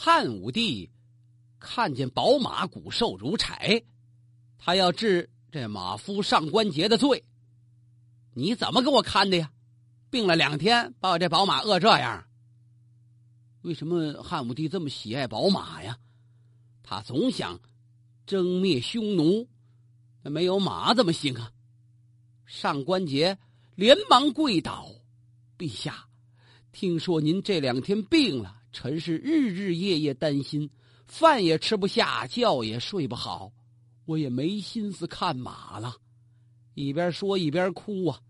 汉武帝看见宝马骨瘦如柴，他要治这马夫上官桀的罪。你怎么给我看的呀？病了两天，把我这宝马饿这样。为什么汉武帝这么喜爱宝马呀？他总想征灭匈奴，那没有马怎么行啊？上官桀连忙跪倒，陛下，听说您这两天病了，臣是日日夜夜担心，饭也吃不下，觉也睡不好，我也没心思看马了。一边说一边哭啊，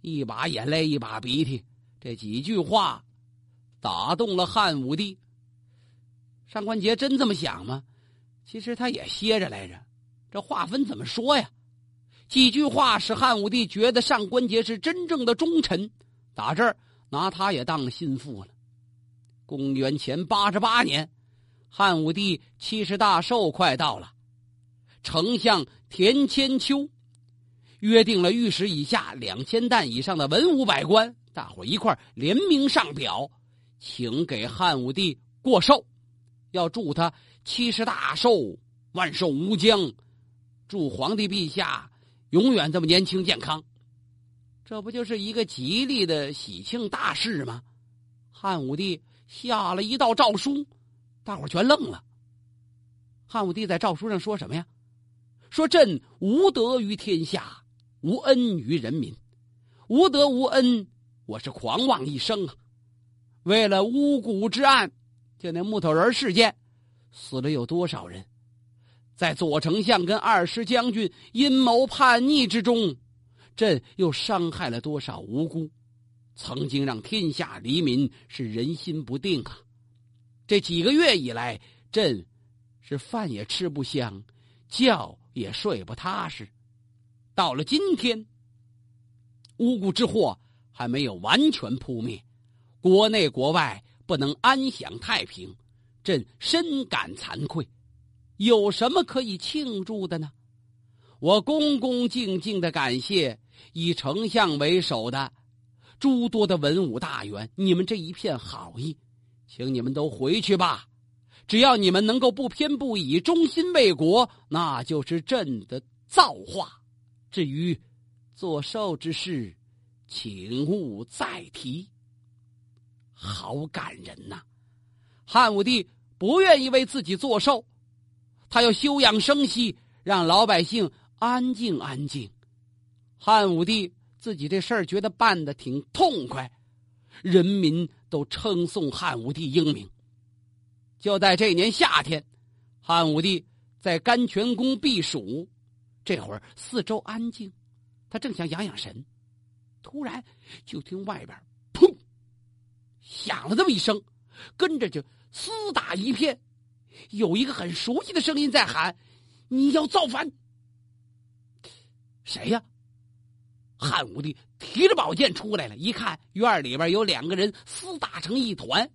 一把眼泪一把鼻涕，这几句话打动了汉武帝。上官桀真这么想吗？其实他也歇着来着，这话分怎么说呀？几句话使汉武帝觉得上官桀是真正的忠臣，打这儿拿他也当心腹了。公元前八十八年，汉武帝七十大寿快到了，丞相田千秋约定了御史以下两千担以上的文武百官，大伙一块联名上表，请给汉武帝过寿，要祝他七十大寿，万寿无疆，祝皇帝陛下。永远这么年轻健康，这不就是一个吉利的喜庆大事吗？汉武帝下了一道诏书，大伙全愣了。汉武帝在诏书上说什么呀？说朕无德于天下，无恩于人民，无德无恩，我是狂妄一生啊！为了巫蛊之案，就那木头人事件，死了有多少人？在左丞相跟二师将军阴谋叛逆之中，朕又伤害了多少无辜？曾经让天下黎民是人心不定啊！这几个月以来，朕是饭也吃不香，觉也睡不踏实。到了今天，巫蛊之祸还没有完全扑灭，国内国外不能安享太平，朕深感惭愧。有什么可以庆祝的呢？我恭恭敬敬的感谢以丞相为首的诸多的文武大员，你们这一片好意，请你们都回去吧。只要你们能够不偏不倚、忠心为国，那就是朕的造化。至于做寿之事，请勿再提。好感人呐！汉武帝不愿意为自己做寿。他要休养生息，让老百姓安静安静。汉武帝自己这事儿觉得办的挺痛快，人民都称颂汉武帝英明。就在这年夏天，汉武帝在甘泉宫避暑，这会儿四周安静，他正想养养神，突然就听外边砰响了这么一声，跟着就厮打一片。有一个很熟悉的声音在喊：“你要造反？”谁呀？汉武帝提着宝剑出来了，一看院里边有两个人厮打成一团，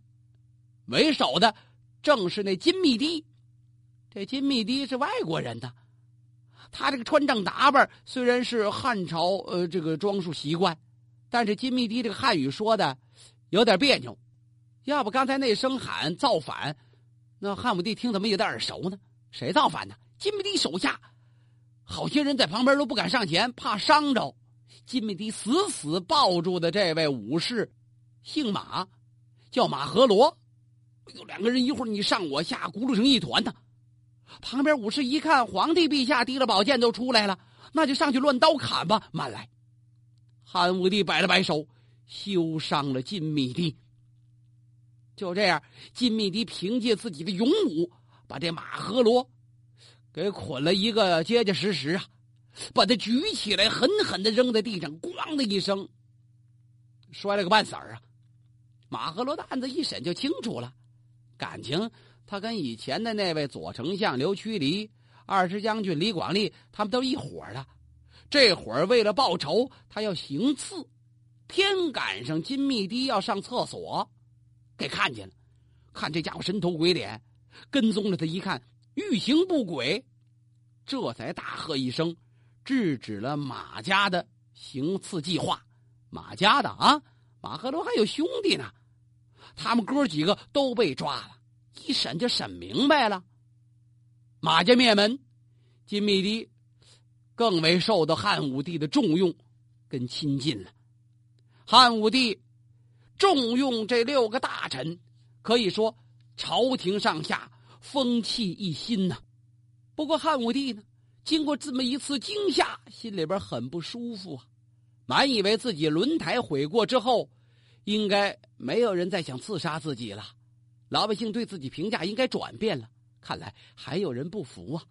为首的正是那金密帝。这金密帝是外国人呢，他这个穿正打扮虽然是汉朝呃这个装束习惯，但是金密帝这个汉语说的有点别扭。要不刚才那声喊造反？那汉武帝听怎么有点耳熟呢？谁造反呢？金密帝手下好些人在旁边都不敢上前，怕伤着。金密帝死死抱住的这位武士，姓马，叫马和罗。哎呦，两个人一会儿你上我下，咕噜成一团呢。旁边武士一看，皇帝陛下提了宝剑都出来了，那就上去乱刀砍吧。慢来，汉武帝摆了摆手，休伤了金密帝。就这样，金密帝凭借自己的勇武，把这马和罗给捆了一个结结实实啊！把他举起来，狠狠的扔在地上，咣的一声，摔了个半死儿啊！马和罗的案子一审就清楚了，感情他跟以前的那位左丞相刘屈离、二师将军李广利他们都一伙的。这会儿为了报仇，他要行刺，偏赶上金密帝要上厕所。给看见了，看这家伙神头鬼脸，跟踪着他一看，欲行不轨，这才大喝一声，制止了马家的行刺计划。马家的啊，马和龙还有兄弟呢，他们哥几个都被抓了。一审就审明白了。马家灭门，金密帝更为受到汉武帝的。重用跟亲近了。汉武帝重用这六个大臣，可以说朝廷上下风气一新呐。不过汉武帝呢，经过这么一次惊吓，心里边很不舒服啊。满以为自己轮台悔过之后，应该没有人再想刺杀自己了，老百姓对自己评价应该转变了。看来还有人不服啊！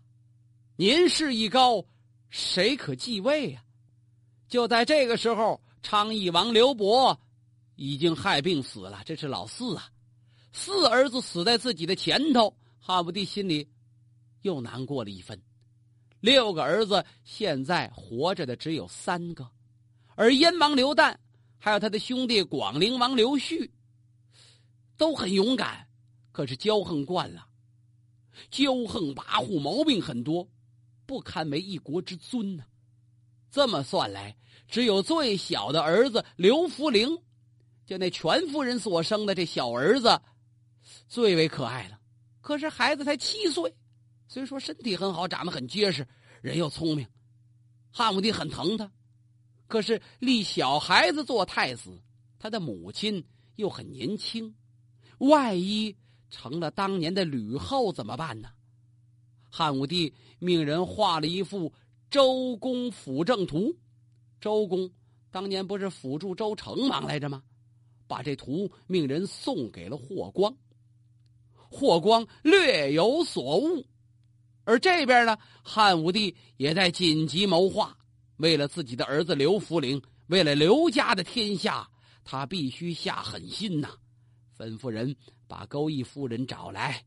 年事已高，谁可继位啊？就在这个时候，昌邑王刘伯已经害病死了。这是老四啊，四儿子死在自己的前头，汉武帝心里又难过了一分。六个儿子现在活着的只有三个，而燕王刘旦还有他的兄弟广陵王刘旭都很勇敢，可是骄横惯了。骄横跋扈，毛病很多，不堪为一国之尊呢。这么算来，只有最小的儿子刘福陵，就那全夫人所生的这小儿子，最为可爱了。可是孩子才七岁，虽说身体很好，长得很结实，人又聪明，汉武帝很疼他。可是立小孩子做太子，他的母亲又很年轻，万一……成了当年的吕后怎么办呢？汉武帝命人画了一幅周公辅政图。周公当年不是辅助周成王来着吗？把这图命人送给了霍光。霍光略有所悟，而这边呢，汉武帝也在紧急谋划。为了自己的儿子刘福陵，为了刘家的天下，他必须下狠心呐！吩咐人。把钩弋夫人找来，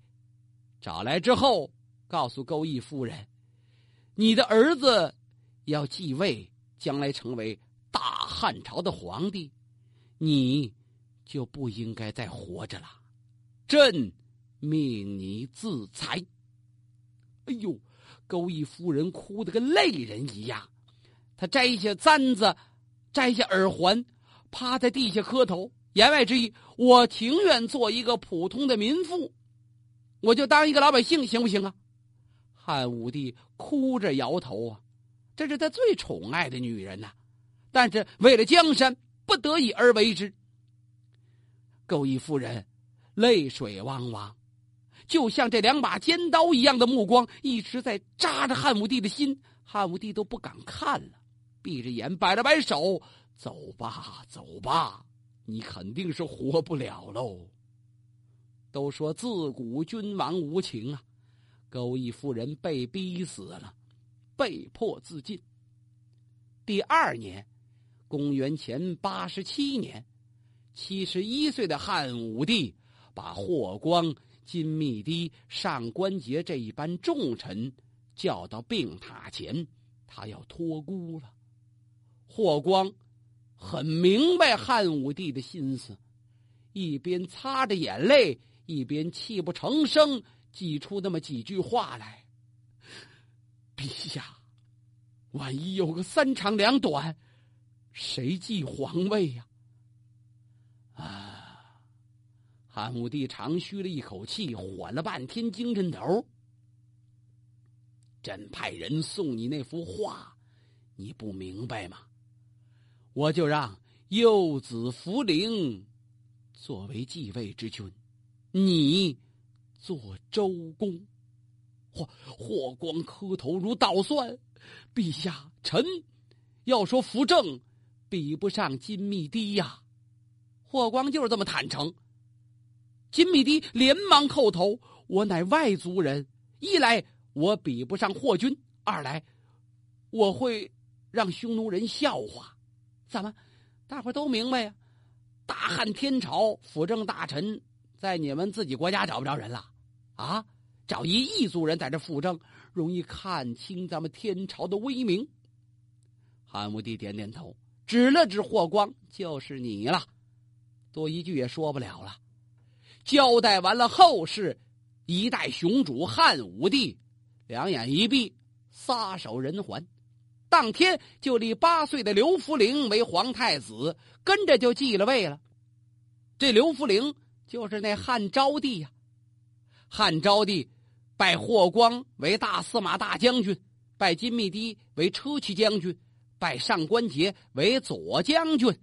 找来之后，告诉钩弋夫人：“你的儿子要继位，将来成为大汉朝的皇帝，你就不应该再活着了。朕命你自裁。”哎呦，钩弋夫人哭得跟泪人一样，她摘下簪子，摘下耳环，趴在地下磕头。言外之意，我情愿做一个普通的民妇，我就当一个老百姓，行不行啊？汉武帝哭着摇头啊，这是他最宠爱的女人呐，但是为了江山，不得已而为之。钩弋夫人泪水汪汪，就像这两把尖刀一样的目光一直在扎着汉武帝的心，汉武帝都不敢看了，闭着眼摆了摆手：“走吧，走吧。”你肯定是活不了喽。都说自古君王无情啊，钩弋夫人被逼死了，被迫自尽。第二年，公元前八十七年，七十一岁的汉武帝把霍光、金密帝、上官桀这一班重臣叫到病榻前，他要托孤了。霍光。很明白汉武帝的心思，一边擦着眼泪，一边泣不成声，挤出那么几句话来：“陛下，万一有个三长两短，谁继皇位呀？”啊！汉武帝长吁了一口气，缓了半天精神头。朕派人送你那幅画，你不明白吗？我就让幼子福陵作为继位之君，你做周公。霍霍光磕头如捣蒜，陛下，臣要说扶正，比不上金密帝呀。霍光就是这么坦诚。金密帝连忙叩头：“我乃外族人，一来我比不上霍君，二来我会让匈奴人笑话。”怎么？大伙都明白呀！大汉天朝辅政大臣在你们自己国家找不着人了啊！找一异族人在这辅政，容易看清咱们天朝的威名。汉武帝点点头，指了指霍光：“就是你了。”多一句也说不了了。交代完了后事，一代雄主汉武帝两眼一闭，撒手人寰。当天就立八岁的刘福陵为皇太子，跟着就继了位了。这刘福陵就是那汉昭帝呀。汉昭帝拜霍光为大司马大将军，拜金密堤为车骑将军，拜上官桀为左将军。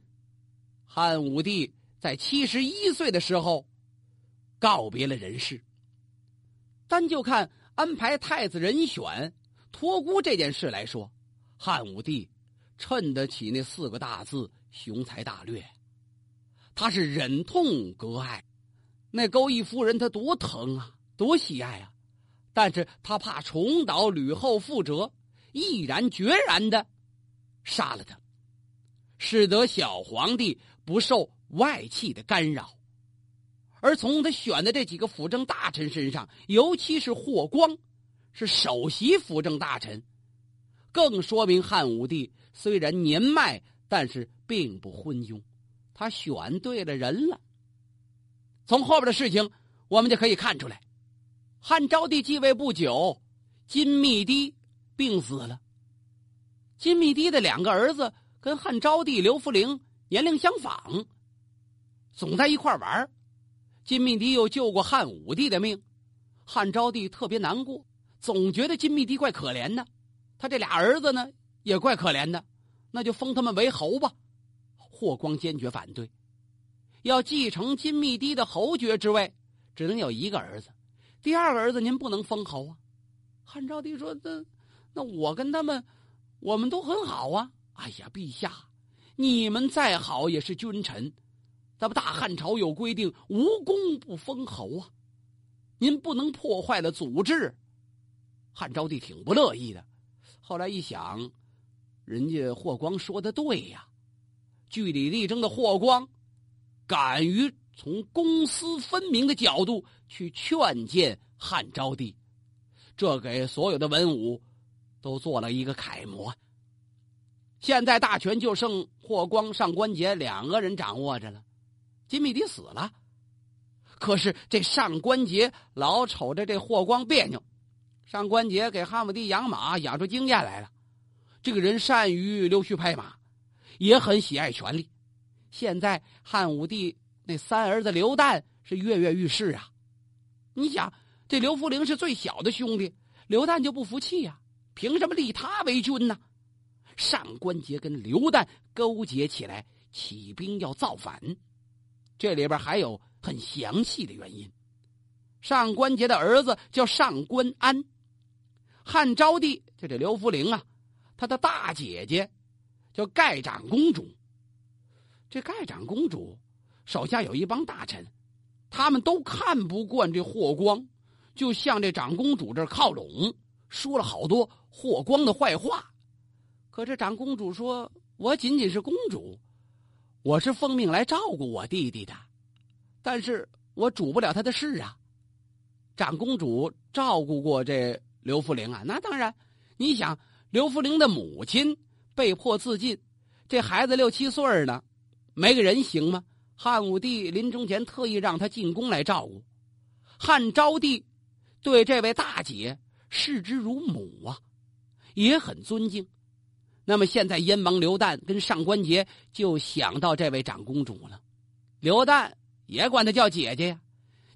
汉武帝在七十一岁的时候告别了人世。单就看安排太子人选、托孤这件事来说，汉武帝衬得起那四个大字“雄才大略”。他是忍痛割爱。那钩弋夫人，她多疼啊，多喜爱啊！但是他怕重蹈吕后覆辙，毅然决然的杀了他，使得小皇帝不受外戚的干扰。而从他选的这几个辅政大臣身上，尤其是霍光，是首席辅政大臣，更说明汉武帝虽然年迈，但是并不昏庸，他选对了人了。从后边的事情，我们就可以看出来，汉昭帝继位不久，金密帝病死了。金密帝的两个儿子跟汉昭帝刘弗陵年龄相仿，总在一块玩金密帝又救过汉武帝的命，汉昭帝特别难过，总觉得金密帝怪可怜的。他这俩儿子呢，也怪可怜的，那就封他们为侯吧。霍光坚决反对。要继承金密帝的侯爵之位，只能有一个儿子，第二个儿子您不能封侯啊。汉昭帝说：“那那我跟他们，我们都很好啊。”哎呀，陛下，你们再好也是君臣，咱们大汉朝有规定，无功不封侯啊。您不能破坏了祖制。汉昭帝挺不乐意的，后来一想，人家霍光说的对呀，据理力争的霍光。敢于从公私分明的角度去劝谏汉昭帝，这给所有的文武都做了一个楷模。现在大权就剩霍光、上官桀两个人掌握着了。金密迪死了，可是这上官桀老瞅着这霍光别扭。上官桀给汉武帝养马养出经验来了，这个人善于溜须拍马，也很喜爱权力。现在汉武帝那三儿子刘旦是跃跃欲试啊！你想，这刘弗陵是最小的兄弟，刘旦就不服气呀？凭什么立他为君呢？上官桀跟刘旦勾结起来，起兵要造反。这里边还有很详细的原因。上官桀的儿子叫上官安，汉昭帝就这刘弗陵啊，他的大姐姐叫盖长公主。这盖长公主手下有一帮大臣，他们都看不惯这霍光，就向这长公主这靠拢，说了好多霍光的坏话。可这长公主说：“我仅仅是公主，我是奉命来照顾我弟弟的，但是我主不了他的事啊。”长公主照顾过这刘弗陵啊，那当然。你想，刘弗陵的母亲被迫自尽，这孩子六七岁呢。没个人行吗？汉武帝临终前特意让他进宫来照顾。汉昭帝对这位大姐视之如母啊，也很尊敬。那么现在燕王刘旦跟上官桀就想到这位长公主了。刘旦也管她叫姐姐呀，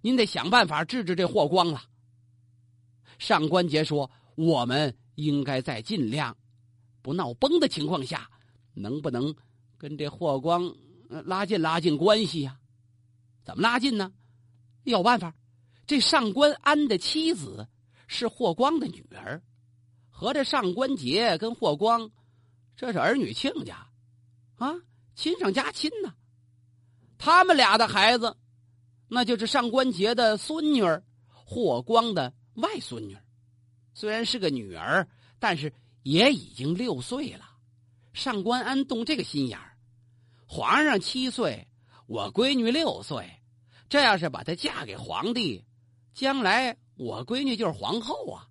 您得想办法治治这霍光了。上官桀说：“我们应该在尽量不闹崩的情况下，能不能跟这霍光？”拉近拉近关系呀？怎么拉近呢？有办法。这上官安的妻子是霍光的女儿，合着上官桀跟霍光，这是儿女亲家，啊，亲上加亲呢。他们俩的孩子，那就是上官桀的孙女儿，霍光的外孙女儿。虽然是个女儿，但是也已经六岁了。上官安动这个心眼儿。皇上七岁，我闺女六岁，这要是把她嫁给皇帝，将来我闺女就是皇后啊！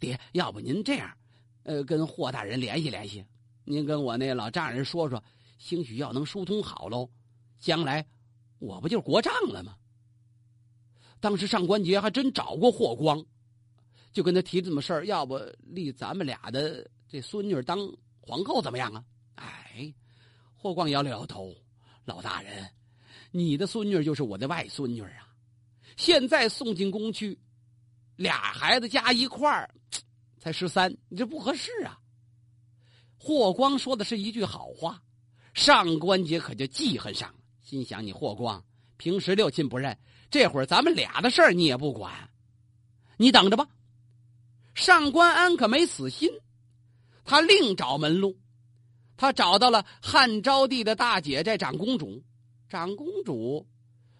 爹，要不您这样，呃，跟霍大人联系联系，您跟我那老丈人说说，兴许要能疏通好喽，将来我不就国丈了吗？当时上官桀还真找过霍光，就跟他提这么事儿，要不立咱们俩的这孙女当皇后怎么样啊？哎。霍光摇了摇头：“老大人，你的孙女就是我的外孙女啊！现在送进宫去，俩孩子加一块儿才十三，你这不合适啊。霍光说的是一句好话，上官桀可就记恨上了，心想：你霍光平时六亲不认，这会儿咱们俩的事儿你也不管，你等着吧。上官安可没死心，他另找门路，他找到了汉昭帝的大姐在长公主。长公主，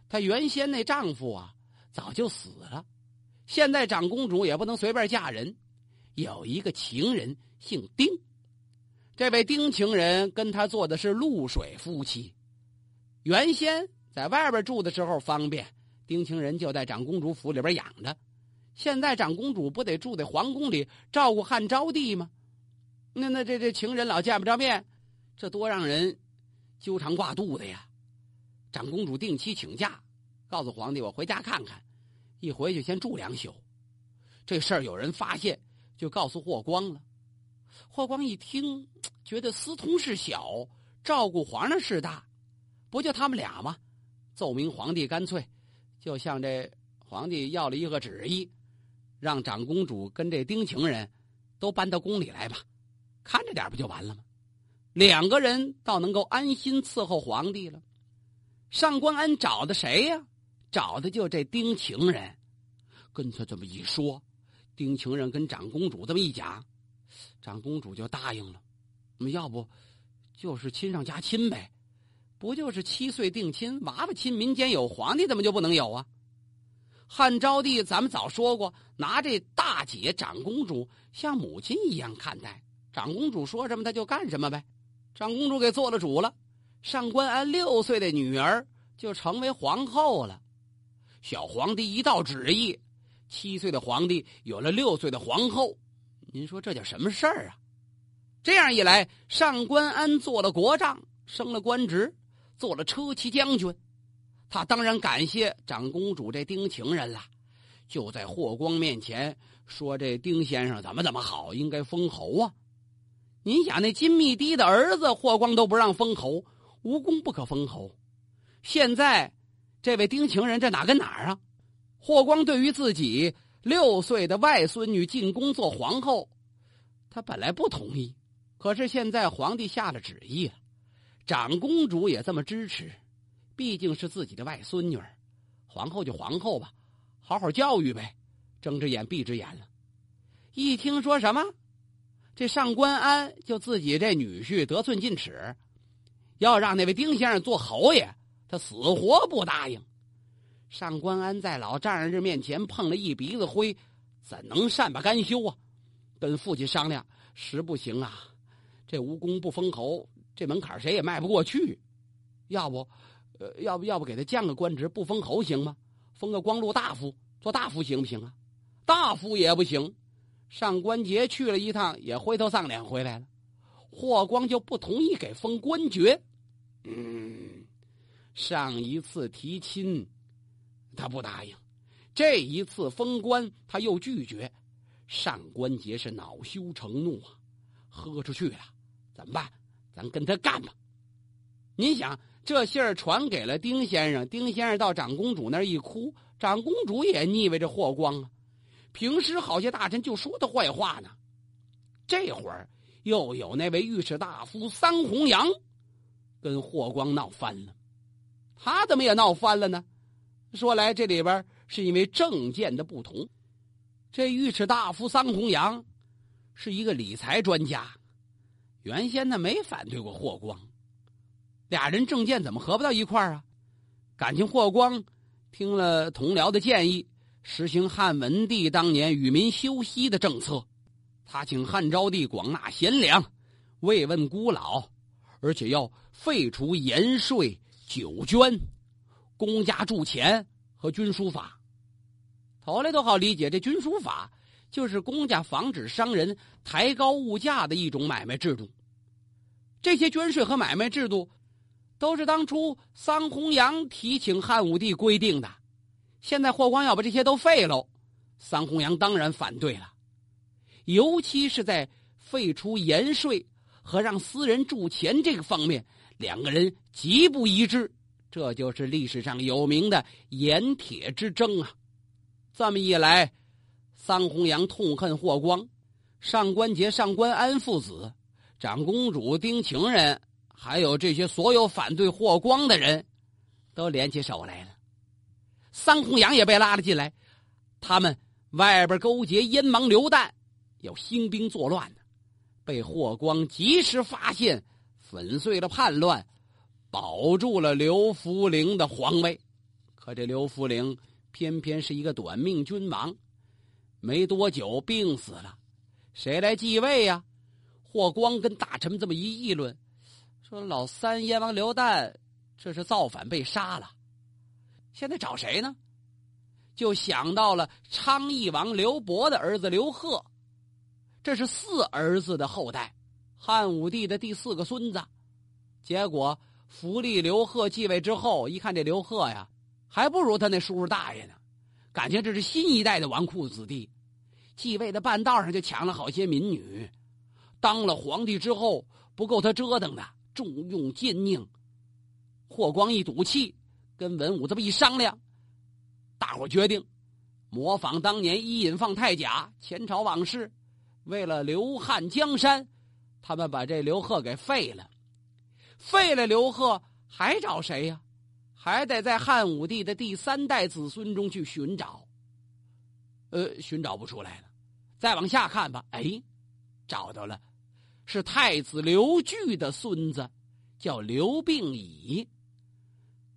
她原先那丈夫啊早就死了，现在长公主也不能随便嫁人，有一个情人姓丁。这位丁情人跟他做的是露水夫妻，原先在外边住的时候方便，丁情人就在长公主府里边养着。现在长公主不得住在皇宫里照顾汉昭帝吗？那那这这情人老见不着面，这多让人纠缠挂肚的呀！长公主定期请假，告诉皇帝我回家看看，一回去先住两宿。这事儿有人发现，就告诉霍光了。霍光一听，觉得私通事小，照顾皇上事大，不就他们俩吗？奏明皇帝，干脆就向这皇帝要了一个旨意，让长公主跟这丁情人都搬到宫里来吧，看着点不就完了吗？两个人倒能够安心伺候皇帝了。上官安找的谁呀？找的就这丁情人，跟他这么一说，丁情人跟长公主这么一讲。长公主就答应了，那要不，就是亲上加亲呗，不就是七岁定亲，娃娃亲，民间有皇帝怎么就不能有啊？汉昭帝咱们早说过，拿这大姐长公主像母亲一样看待，长公主说什么他就干什么呗。长公主给做了主了，上官安六岁的女儿就成为皇后了。小皇帝一道旨意，七岁的皇帝有了六岁的皇后。您说这叫什么事儿啊？这样一来，上官安做了国丈，升了官职，做了车骑将军。他当然感谢长公主这丁情人了，就在霍光面前说：“这丁先生怎么怎么好，应该封侯啊！”您想，那金密帝的儿子霍光都不让封侯，无功不可封侯。现在，这位丁情人这哪跟哪儿啊？霍光对于自己。六岁的外孙女进宫做皇后，他本来不同意，可是现在皇帝下了旨意了，长公主也这么支持，毕竟是自己的外孙女儿，皇后就皇后吧，好好教育呗，睁只眼闭只眼了。一听说什么，这上官安就自己这女婿得寸进尺，要让那位丁先生做侯爷，他死活不答应。上官安在老丈人这面前碰了一鼻子灰，怎能善罢甘休啊？跟父亲商量，实不行啊，这无功不封侯，这门槛谁也迈不过去。要不，呃，要不要不给他降个官职，不封侯行吗？封个光禄大夫，做大夫行不行啊？大夫也不行。上官桀去了一趟，也灰头丧脸回来了。霍光就不同意给封官爵。嗯，上一次提亲。他不答应，这一次封官他又拒绝，上官桀是恼羞成怒啊，喝出去了，怎么办？咱跟他干吧！您想，这信儿传给了丁先生，丁先生到长公主那儿一哭，长公主也腻歪着霍光啊。平时好些大臣就说他坏话呢，这会儿又有那位御史大夫桑弘羊跟霍光闹翻了，他怎么也闹翻了呢？说来，这里边是因为政见的不同。这御史大夫桑弘羊是一个理财专家，原先呢没反对过霍光。俩人政见怎么合不到一块儿啊？感情霍光听了同僚的建议，实行汉文帝当年与民休息的政策。他请汉昭帝广纳贤良，慰问孤老，而且要废除盐税、酒捐。公家铸钱和军书法，头来都好理解。这军书法就是公家防止商人抬高物价的一种买卖制度。这些捐税和买卖制度，都是当初桑弘羊提请汉武帝规定的。现在霍光要把这些都废喽，桑弘羊当然反对了。尤其是在废除盐税和让私人铸钱这个方面，两个人极不一致。这就是历史上有名的盐铁之争啊！这么一来，桑弘羊痛恨霍光，上官桀、上官安父子，长公主、丁情人，还有这些所有反对霍光的人，都联起手来了。桑弘羊也被拉了进来，他们外边勾结燕王刘旦，要兴兵作乱呢，被霍光及时发现，粉碎了叛乱。保住了刘福陵的皇位，可这刘福陵偏偏是一个短命君王，没多久病死了，谁来继位呀？霍光跟大臣们这么一议论，说老三燕王刘旦这是造反被杀了，现在找谁呢？就想到了昌邑王刘伯的儿子刘贺，这是四儿子的后代，汉武帝的第四个孙子，结果。福利刘贺继位之后，一看这刘贺呀，还不如他那叔叔大爷呢，感情这是新一代的纨绔子弟。继位的半道上就抢了好些民女，当了皇帝之后不够他折腾的，重用奸佞。霍光一赌气，跟文武这么一商量，大伙决定模仿当年伊尹放太甲、前朝往事，为了刘汉江山，他们把这刘贺给废了。废了刘贺，还找谁呀？还得在汉武帝的第三代子孙中去寻找。呃，寻找不出来了。再往下看吧，哎，找到了，是太子刘据的孙子，叫刘病已。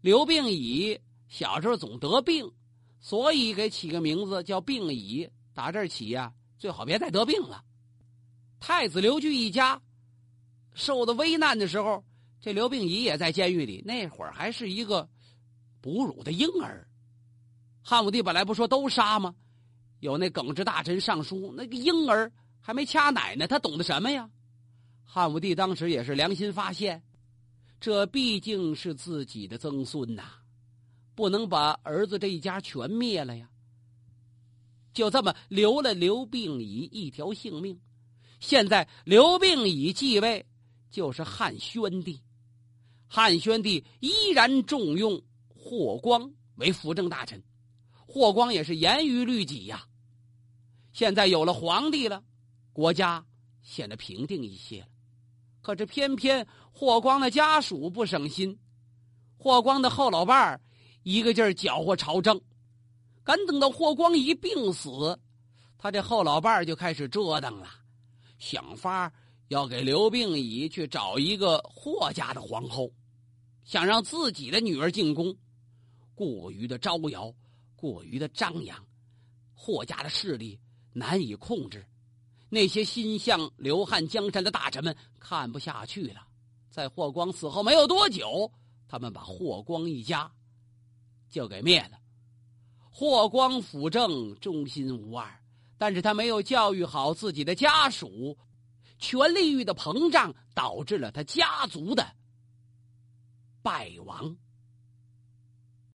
刘病已小时候总得病，所以给起个名字叫病已。打这起呀，最好别再得病了。太子刘据一家受的危难的时候。这刘病已也在监狱里，那会儿还是一个哺乳的婴儿。汉武帝本来不说都杀吗？有那耿直大臣上书，那个婴儿还没掐奶呢，他懂得什么呀？汉武帝当时也是良心发现，这毕竟是自己的曾孙呐，不能把儿子这一家全灭了呀。就这么留了刘病已一条性命。现在刘病已继位，就是汉宣帝。汉宣帝依然重用霍光为辅政大臣，霍光也是严于律己呀。现在有了皇帝了，国家显得平定一些了。可是偏偏霍光的家属不省心，霍光的后老伴儿一个劲儿搅和朝政。敢等到霍光一病死，他这后老伴儿就开始折腾了，想法要给刘病已去找一个霍家的皇后。想让自己的女儿进宫，过于的招摇，过于的张扬，霍家的势力难以控制。那些心向刘汉江山的大臣们看不下去了，在霍光死后没有多久，他们把霍光一家就给灭了。霍光辅政忠心无二，但是他没有教育好自己的家属，权力欲的膨胀导致了他家族的。败亡。